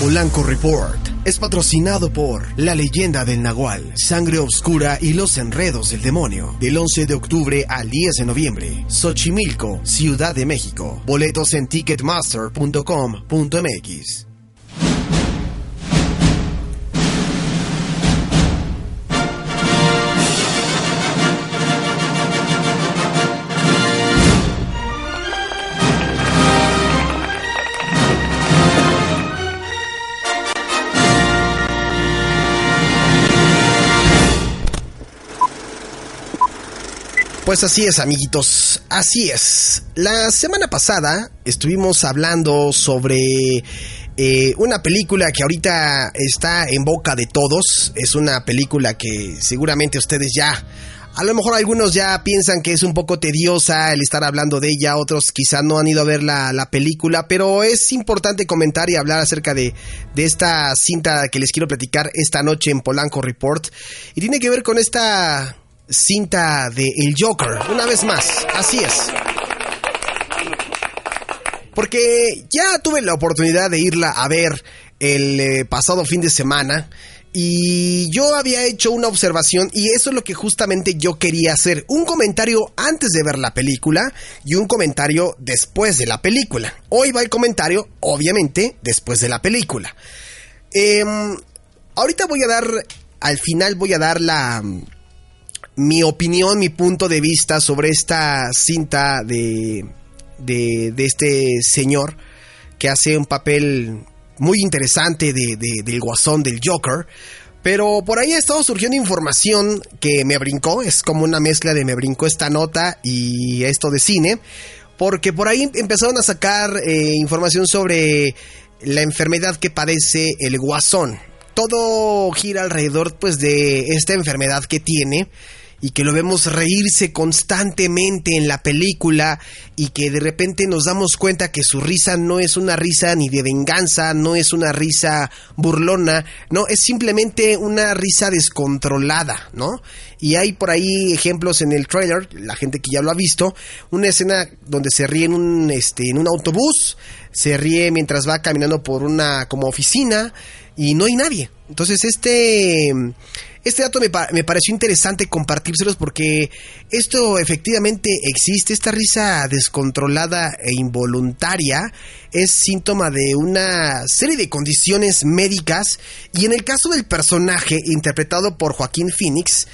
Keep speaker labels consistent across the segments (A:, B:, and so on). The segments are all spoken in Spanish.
A: Polanco Report es patrocinado por La leyenda del Nahual, Sangre Oscura y los enredos del demonio. Del 11 de octubre al 10 de noviembre. Xochimilco, Ciudad de México. Boletos en ticketmaster.com.mx. Pues así es, amiguitos, así es. La semana pasada estuvimos hablando sobre eh, una película que ahorita está en boca de todos. Es una película que seguramente ustedes ya, a lo mejor algunos ya piensan que es un poco tediosa el estar hablando de ella, otros quizá no han ido a ver la, la película, pero es importante comentar y hablar acerca de, de esta cinta que les quiero platicar esta noche en Polanco Report. Y tiene que ver con esta cinta de El Joker, una vez más, así es. Porque ya tuve la oportunidad de irla a ver el eh, pasado fin de semana y yo había hecho una observación y eso es lo que justamente yo quería hacer. Un comentario antes de ver la película y un comentario después de la película. Hoy va el comentario, obviamente, después de la película. Em, ahorita voy a dar, al final voy a dar la mi opinión, mi punto de vista sobre esta cinta de, de, este señor que hace un papel muy interesante de, del guasón del Joker. Pero por ahí ha estado surgiendo información que me brincó, es como una mezcla de me brincó esta nota y esto de cine, porque por ahí empezaron a sacar eh, información sobre la enfermedad que padece el guasón. Todo gira alrededor pues de esta enfermedad que tiene y que lo vemos reírse constantemente en la película y que de repente nos damos cuenta que su risa no es una risa ni de venganza, no es una risa burlona, no, es simplemente una risa descontrolada, ¿no? Y hay por ahí ejemplos en el trailer, la gente que ya lo ha visto, una escena donde se ríe en un, este, en un autobús, se ríe mientras va caminando por una como oficina y no hay nadie. Entonces este este dato me, me, pareció interesante compartírselos porque esto efectivamente existe, esta risa descontrolada e involuntaria es síntoma de una serie de condiciones médicas y en el caso del personaje interpretado por Joaquín Phoenix,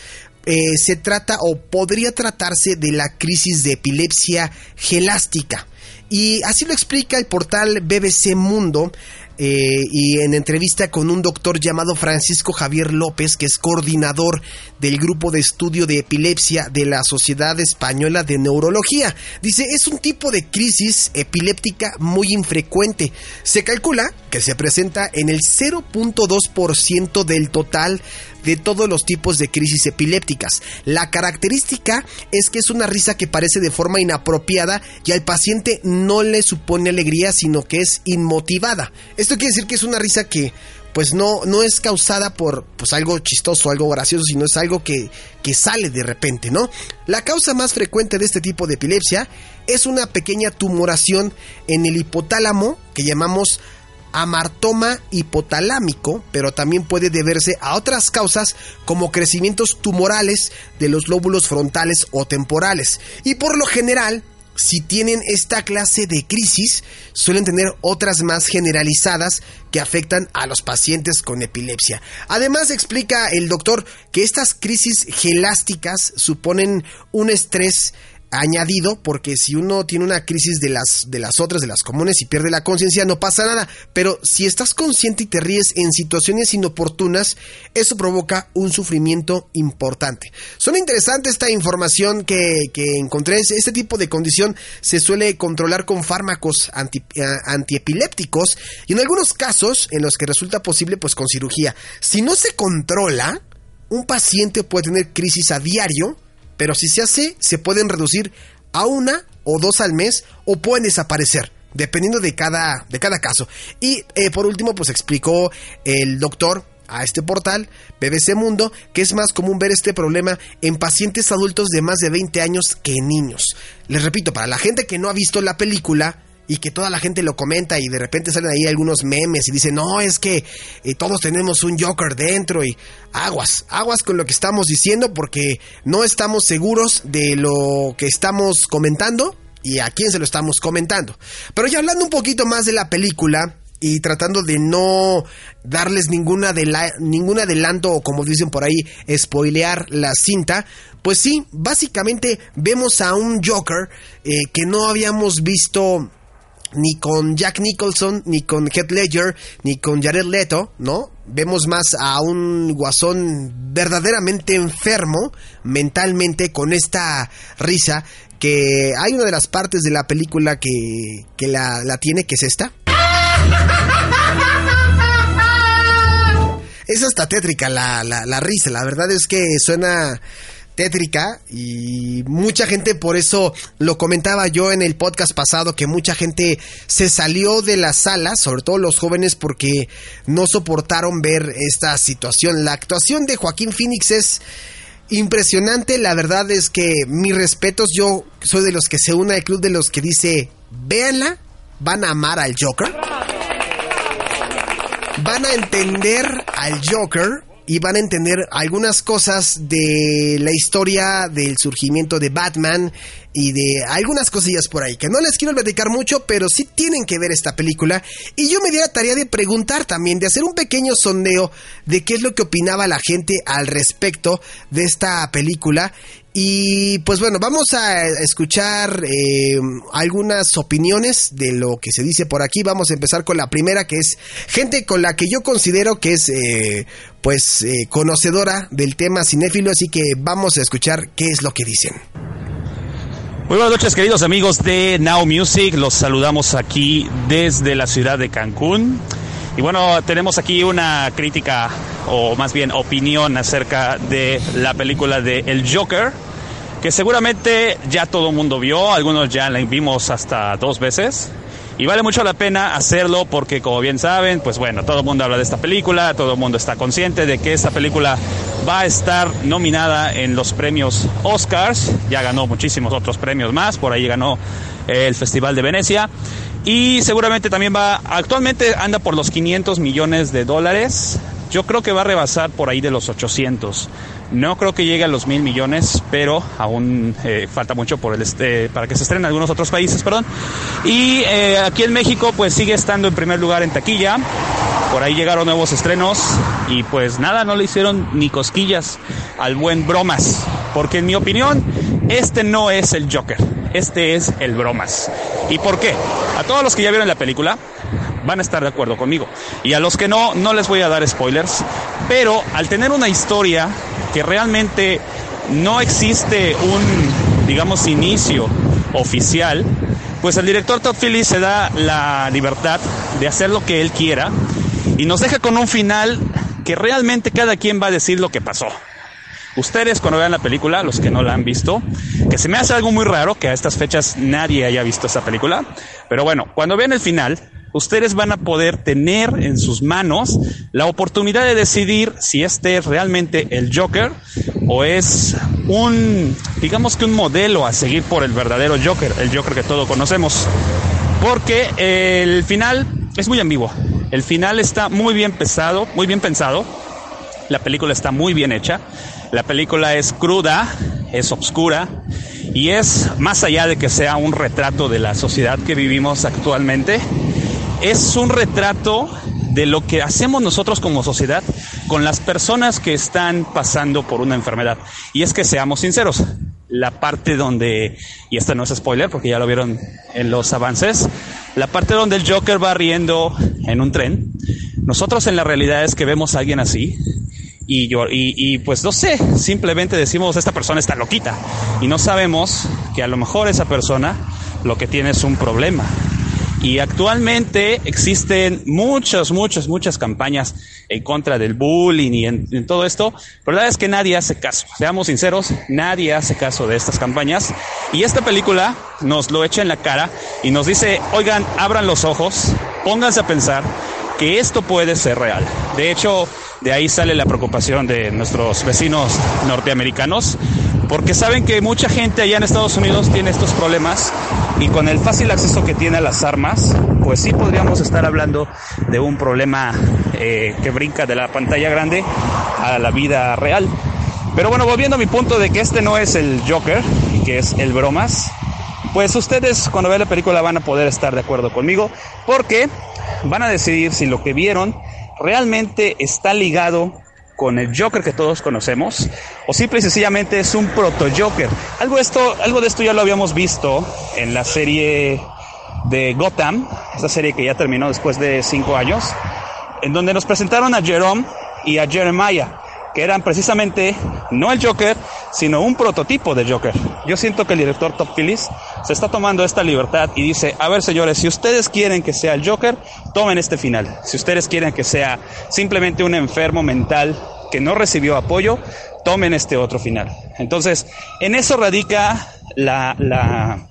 A: eh, se trata o podría tratarse de la crisis de epilepsia gelástica. Y así lo explica el portal BBC Mundo eh, y en entrevista con un doctor llamado Francisco Javier López, que es coordinador del grupo de estudio de epilepsia de la Sociedad Española de Neurología. Dice, es un tipo de crisis epiléptica muy infrecuente. Se calcula que se presenta en el 0.2% del total de todos los tipos de crisis epilépticas. La característica es que es una risa que parece de forma inapropiada y al paciente no le supone alegría, sino que es inmotivada. Esto quiere decir que es una risa que pues no, no es causada por pues algo chistoso, algo gracioso, sino es algo que, que sale de repente, ¿no? La causa más frecuente de este tipo de epilepsia es una pequeña tumoración en el hipotálamo que llamamos amartoma hipotalámico, pero también puede deberse a otras causas como crecimientos tumorales de los lóbulos frontales o temporales. Y por lo general, si tienen esta clase de crisis, suelen tener otras más generalizadas que afectan a los pacientes con epilepsia. Además, explica el doctor que estas crisis gelásticas suponen un estrés añadido porque si uno tiene una crisis de las de las otras de las comunes y pierde la conciencia no pasa nada. Pero si estás consciente y te ríes en situaciones inoportunas eso provoca un sufrimiento importante. Suena interesante esta información que, encontré. Este tipo de condición se suele controlar con fármacos anti, eh, antiepilépticos y en algunos casos en los que resulta posible pues con cirugía. Si no se controla un paciente puede tener crisis a diario pero si se hace, se pueden reducir a una o dos al mes o pueden desaparecer dependiendo de cada, de cada caso. Y eh, por último, pues explicó el doctor a este portal, BBC Mundo, que es más común ver este problema en pacientes adultos de más de 20 años que en niños. Les repito, para la gente que no ha visto la película, y que toda la gente lo comenta y de repente salen ahí algunos memes y dicen, no, es que eh, todos tenemos un Joker dentro y aguas, aguas con lo que estamos diciendo porque no estamos seguros de lo que estamos comentando y a quién se lo estamos comentando. Pero ya hablando un poquito más de la película, y tratando de no darles ninguna ningún adelanto o como dicen por ahí, spoilear la cinta, pues sí, básicamente vemos a un Joker eh, que no habíamos visto ni con Jack Nicholson, ni con Heath Ledger, ni con Jared Leto, ¿no? Vemos más a un guasón verdaderamente enfermo mentalmente con esta risa que hay una de las partes de la película que, que la, la tiene, que es esta. Es hasta tétrica la, la, la risa, la verdad es que suena tétrica y mucha gente por eso lo comentaba yo en el podcast pasado que mucha gente se salió de la sala, sobre todo los jóvenes porque no soportaron ver esta situación. La actuación de Joaquín Phoenix es impresionante, la verdad es que mis respetos, yo soy de los que se une al club de los que dice, véanla, van a amar al Joker. Van a entender al Joker y van a entender algunas cosas de la historia del surgimiento de Batman y de algunas cosillas por ahí que no les quiero platicar mucho, pero sí tienen que ver esta película. Y yo me di la tarea de preguntar también, de hacer un pequeño sondeo de qué es lo que opinaba la gente al respecto de esta película y pues bueno, vamos a escuchar eh, algunas opiniones de lo que se dice por aquí. Vamos a empezar con la primera, que es gente con la que yo considero que es eh, pues eh, conocedora del tema cinéfilo, así que vamos a escuchar qué es lo que dicen.
B: Muy buenas noches queridos amigos de Now Music, los saludamos aquí desde la ciudad de Cancún. Y bueno, tenemos aquí una crítica o más bien opinión acerca de la película de El Joker, que seguramente ya todo el mundo vio, algunos ya la vimos hasta dos veces. Y vale mucho la pena hacerlo porque como bien saben, pues bueno, todo el mundo habla de esta película, todo el mundo está consciente de que esta película va a estar nominada en los premios Oscars, ya ganó muchísimos otros premios más, por ahí ganó el Festival de Venecia. Y seguramente también va, actualmente anda por los 500 millones de dólares, yo creo que va a rebasar por ahí de los 800. No creo que llegue a los mil millones, pero aún eh, falta mucho por el este, para que se estrenen en algunos otros países, perdón. Y eh, aquí en México, pues sigue estando en primer lugar en taquilla. Por ahí llegaron nuevos estrenos y pues nada, no le hicieron ni cosquillas al buen Bromas, porque en mi opinión, este no es el Joker, este es el Bromas. ¿Y por qué? A todos los que ya vieron la película, van a estar de acuerdo conmigo. Y a los que no, no les voy a dar spoilers. Pero al tener una historia que realmente no existe un, digamos, inicio oficial, pues el director Todd Phillips se da la libertad de hacer lo que él quiera y nos deja con un final que realmente cada quien va a decir lo que pasó. Ustedes cuando vean la película, los que no la han visto, que se me hace algo muy raro que a estas fechas nadie haya visto esa película, pero bueno, cuando vean el final, ustedes van a poder tener en sus manos la oportunidad de decidir si este es realmente el Joker o es un, digamos que un modelo a seguir por el verdadero Joker, el Joker que todos conocemos. Porque el final es muy ambiguo. El final está muy bien pesado, muy bien pensado. La película está muy bien hecha. La película es cruda, es obscura y es más allá de que sea un retrato de la sociedad que vivimos actualmente, es un retrato de lo que hacemos nosotros como sociedad con las personas que están pasando por una enfermedad. Y es que seamos sinceros, la parte donde, y esto no es spoiler porque ya lo vieron en los avances, la parte donde el Joker va riendo en un tren, nosotros en la realidad es que vemos a alguien así y, yo, y, pues no sé, simplemente decimos, esta persona está loquita. Y no sabemos que a lo mejor esa persona lo que tiene es un problema. Y actualmente existen muchas, muchas, muchas campañas en contra del bullying y en, todo esto. Pero la verdad es que nadie hace caso. Seamos sinceros, nadie hace caso de estas campañas. Y esta película nos lo echa en la cara y nos dice, oigan, abran los ojos, pónganse a pensar que esto puede ser real. De hecho, de ahí sale la preocupación de nuestros vecinos norteamericanos, porque saben que mucha gente allá en Estados Unidos tiene estos problemas y con el fácil acceso que tiene a las armas, pues sí podríamos estar hablando de un problema eh, que brinca de la pantalla grande a la vida real. Pero bueno, volviendo a mi punto de que este no es el Joker y que es el bromas, pues ustedes cuando vean la película van a poder estar de acuerdo conmigo porque van a decidir si lo que vieron realmente está ligado con el Joker que todos conocemos o simple y sencillamente es un proto Joker. Algo esto, algo de esto ya lo habíamos visto en la serie de Gotham, esta serie que ya terminó después de cinco años, en donde nos presentaron a Jerome y a Jeremiah que eran precisamente no el Joker, sino un prototipo de Joker. Yo siento que el director Top Phillips se está tomando esta libertad y dice, a ver señores, si ustedes quieren que sea el Joker, tomen este final. Si ustedes quieren que sea simplemente un enfermo mental que no recibió apoyo, tomen este otro final. Entonces, en eso radica la, la,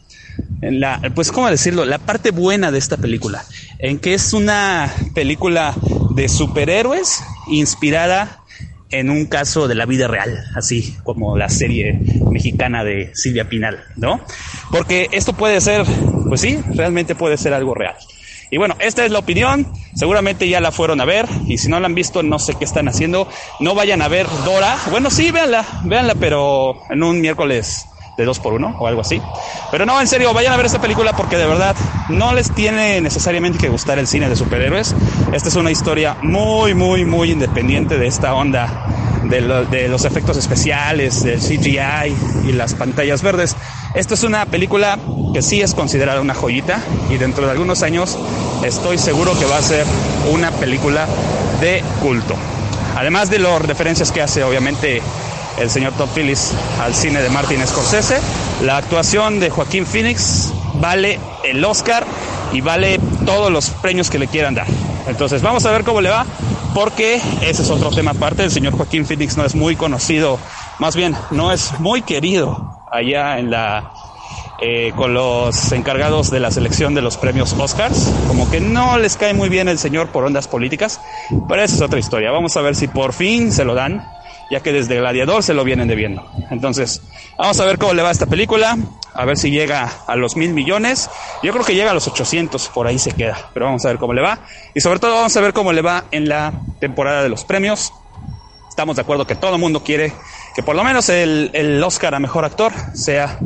B: la, pues, ¿cómo decirlo? La parte buena de esta película, en que es una película de superhéroes inspirada en un caso de la vida real, así como la serie mexicana de Silvia Pinal, ¿no? Porque esto puede ser, pues sí, realmente puede ser algo real. Y bueno, esta es la opinión, seguramente ya la fueron a ver y si no la han visto no sé qué están haciendo, no vayan a ver Dora, bueno sí, véanla, véanla, pero en un miércoles de dos por uno o algo así. Pero no, en serio, vayan a ver esta película porque de verdad no les tiene necesariamente que gustar el cine de superhéroes. Esta es una historia muy, muy, muy independiente de esta onda de, de los efectos especiales, del CGI y las pantallas verdes. Esta es una película que sí es considerada una joyita y dentro de algunos años estoy seguro que va a ser una película de culto. Además de las referencias que hace obviamente el señor Todd Phillips al cine de Martin Scorsese. La actuación de Joaquín Phoenix vale el Oscar y vale todos los premios que le quieran dar. Entonces vamos a ver cómo le va, porque ese es otro tema aparte. El señor Joaquín Phoenix no es muy conocido, más bien no es muy querido allá en la eh, con los encargados de la selección de los premios Oscars. Como que no les cae muy bien el señor por ondas políticas, pero esa es otra historia. Vamos a ver si por fin se lo dan ya que desde Gladiador se lo vienen debiendo. Entonces, vamos a ver cómo le va a esta película, a ver si llega a los mil millones. Yo creo que llega a los 800, por ahí se queda, pero vamos a ver cómo le va. Y sobre todo vamos a ver cómo le va en la temporada de los premios. Estamos de acuerdo que todo el mundo quiere que por lo menos el, el Oscar a Mejor Actor sea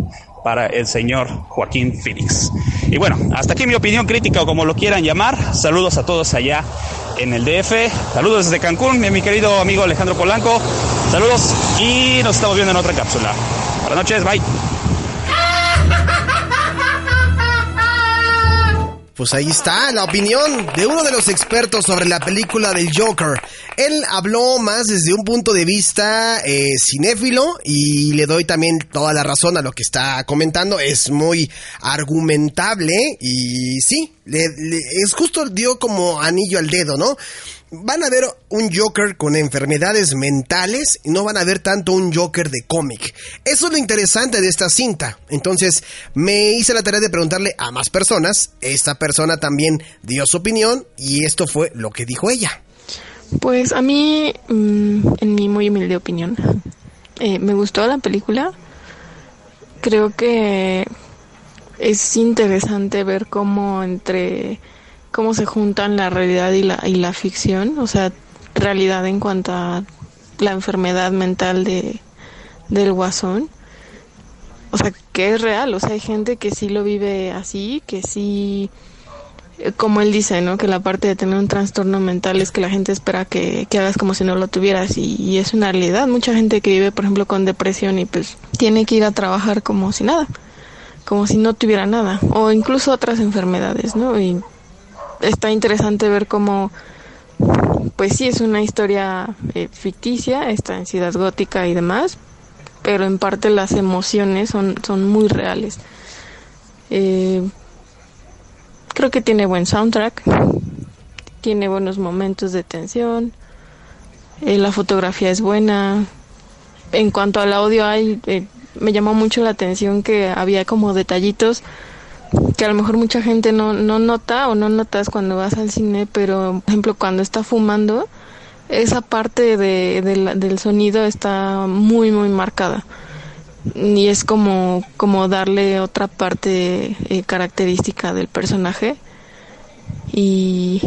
B: para el señor Joaquín Phoenix. Y bueno, hasta aquí mi opinión crítica o como lo quieran llamar. Saludos a todos allá en el DF. Saludos desde Cancún, mi, querido amigo Alejandro Polanco. Saludos y nos estamos viendo en otra cápsula. Buenas noches, bye.
A: Pues ahí está la opinión de uno de los expertos sobre la película del Joker. Él habló más desde un punto de vista eh, cinéfilo y le doy también toda la razón a lo que está comentando. Es muy argumentable y sí, es justo dio como anillo al dedo, ¿no? van a ver un Joker con enfermedades mentales y no van a ver tanto un Joker de cómic. Eso es lo interesante de esta cinta. Entonces me hice la tarea de preguntarle a más personas. Esta persona también dio su opinión y esto fue lo que dijo ella.
C: Pues a mí, mm, en mi muy humilde opinión, eh, me gustó la película. Creo que es interesante ver cómo entre cómo se juntan la realidad y la, y la ficción, o sea, realidad en cuanto a la enfermedad mental de, del guasón. O sea, que es real, o sea, hay gente que sí lo vive así, que sí, eh, como él dice, ¿no? Que la parte de tener un trastorno mental es que la gente espera que, que hagas como si no lo tuvieras y, y, es una realidad. Mucha gente que vive, por ejemplo, con depresión y pues tiene que ir a trabajar como si nada, como si no tuviera nada, o incluso otras enfermedades, ¿no? Y está interesante ver cómo, pues sí, es una historia eh, ficticia, está en Ciudad Gótica y demás, pero en parte las emociones son, son muy reales. Eh, creo que tiene buen soundtrack, tiene buenos momentos de tensión, eh, la fotografía es buena. En cuanto al audio, hay, me llamó mucho la atención que había como detallitos que a lo mejor mucha gente no, no nota o no notas cuando vas al cine, pero por ejemplo cuando está fumando, esa parte de, del sonido está muy muy marcada. y es como, como darle otra parte eh, característica del personaje. Y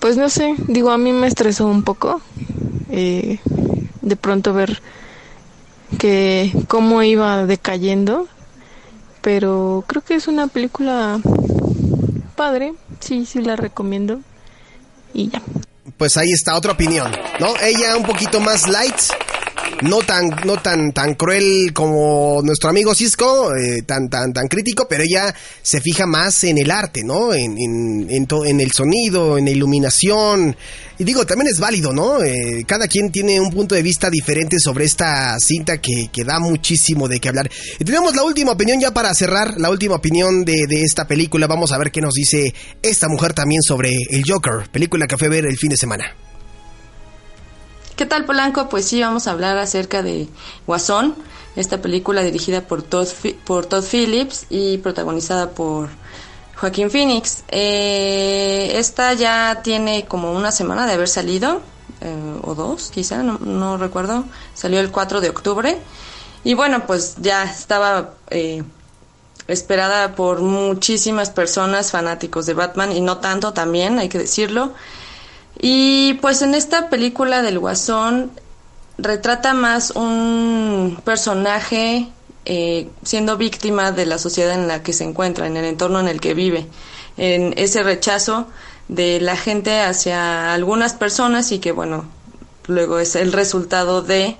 C: pues no sé, digo, a mí me estresó un poco eh, de pronto ver que cómo iba decayendo, pero creo que es una película padre, sí, sí la recomiendo y ya.
A: Pues ahí está otra opinión, ¿no? Ella un poquito más light, no tan, no tan, tan cruel como nuestro amigo Cisco, eh, tan, tan, tan crítico, pero ella se fija más en el arte, ¿no? En, en, en, en el sonido, en la iluminación. Y digo, también es válido, ¿no? Eh, cada quien tiene un punto de vista diferente sobre esta cinta que, que, da muchísimo de qué hablar. Y tenemos la última opinión ya para cerrar, la última opinión de, de esta película. Vamos a ver qué nos dice esta mujer también sobre el Joker, película que fue a ver el fin de semana.
D: ¿Qué tal Polanco? Pues sí, vamos a hablar acerca de Guasón, esta película dirigida por Todd, por Phillips y protagonizada por Joaquín Phoenix. Eh, esta ya tiene como una semana de haber salido, eh, o dos quizá, no, no, recuerdo. Salió el 4 de octubre. Y bueno, pues ya estaba eh, esperada por muchísimas personas fanáticos de Batman y no tanto también, hay que decirlo. Y pues en esta película del Guasón retrata más un personaje eh, siendo víctima de la sociedad en la que se encuentra, en el entorno en el que vive, en ese rechazo de la gente hacia algunas personas y que bueno, luego es el resultado de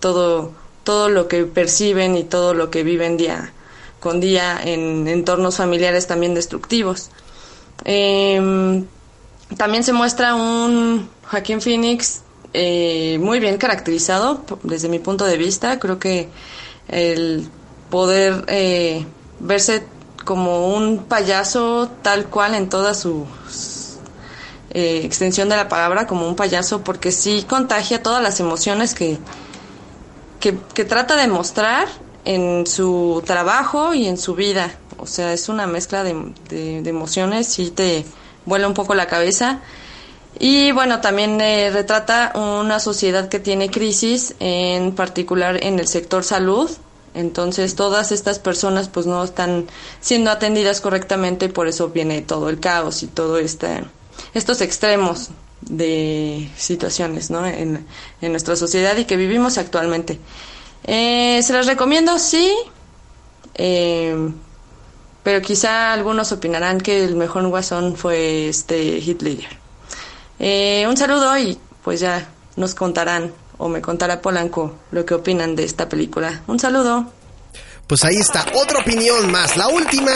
D: todo, todo lo que perciben y todo lo que viven día con día en entornos familiares también destructivos. Eh, también se muestra un Joaquín Phoenix eh, muy bien caracterizado desde mi punto de vista. Creo que el poder eh, verse como un payaso tal cual en toda su eh, extensión de la palabra, como un payaso, porque sí contagia todas las emociones que, que, trata de mostrar en su trabajo y en su vida. O sea, es una mezcla de, de, de emociones y te vuela un poco la cabeza. Y bueno, también eh, retrata una sociedad que tiene crisis, en particular en el sector salud. Entonces todas estas personas pues no están siendo atendidas correctamente, por eso viene todo el caos y todo este, estos extremos de situaciones ¿no? en, en nuestra sociedad y que vivimos actualmente. Eh, ¿Se las recomiendo? Sí. Eh, pero quizá algunos opinarán que el mejor guasón fue este Hitler. Eh, un saludo y pues ya nos contarán o me contará Polanco lo que opinan de esta película. Un saludo.
A: Pues ahí está, otra opinión más, la última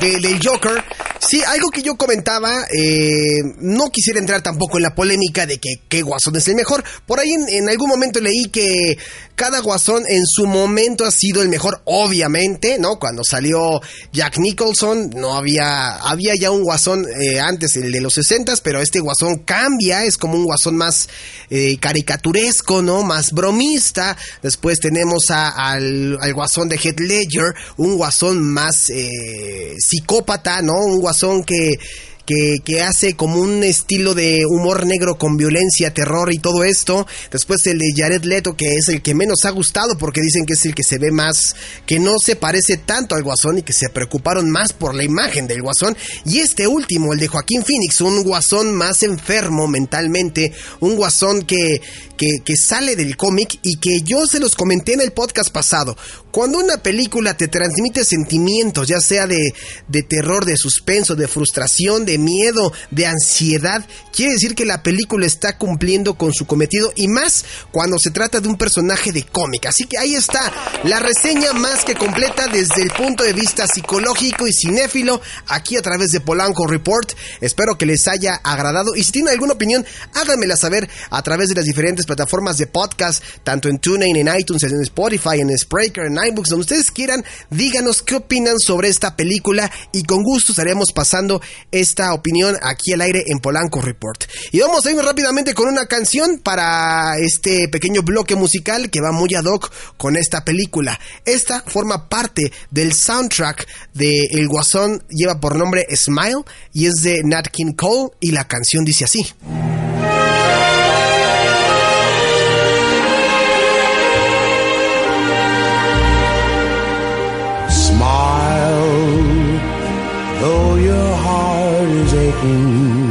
A: de, del Joker. Sí, algo que yo comentaba, eh, no quisiera entrar tampoco en la polémica de que qué guasón es el mejor. Por ahí en, algún momento leí que cada guasón en su momento ha sido el mejor, obviamente, ¿no? Cuando salió Jack Nicholson, no había, había ya un guasón eh, antes, el de los 60 pero este guasón cambia, es como un guasón más eh, caricaturesco, ¿no? Más bromista. Después tenemos a, al, guasón de Heath Ledger, un guasón más eh, psicópata, ¿no? Un guasón que que, que, hace como un estilo de humor negro con violencia, terror y todo esto. Después el de Jared Leto, que es el que menos ha gustado porque dicen que es el que se ve más, que no se parece tanto al guasón y que se preocuparon más por la imagen del guasón. Y este último, el de Joaquín Phoenix, un guasón más enfermo mentalmente, un guasón que, que, sale del cómic y que yo se los comenté en el podcast pasado. Cuando una película te transmite sentimientos, ya sea de, de terror, de suspenso, de frustración, de miedo, de ansiedad, quiere decir que la película está cumpliendo con su cometido y más cuando se trata de un personaje de cómic. Así que ahí está la reseña más que completa desde el punto de vista psicológico y cinéfilo aquí a través de Polanco Report. Espero que les haya agradado y si tienen alguna opinión, háganmela saber a través de las diferentes plataformas de podcast, tanto en TuneIn, en iTunes, en Spotify, en Spreaker, en iBooks, donde ustedes quieran, díganos qué opinan sobre esta película y con gusto estaremos pasando esta opinión aquí al aire en Polanco Report. Y vamos a ir rápidamente con una canción para este pequeño bloque musical que va muy ad hoc con esta película. Esta forma parte del soundtrack de El Guasón, lleva por nombre Smile y es de Nat King Cole y la canción dice así.
E: In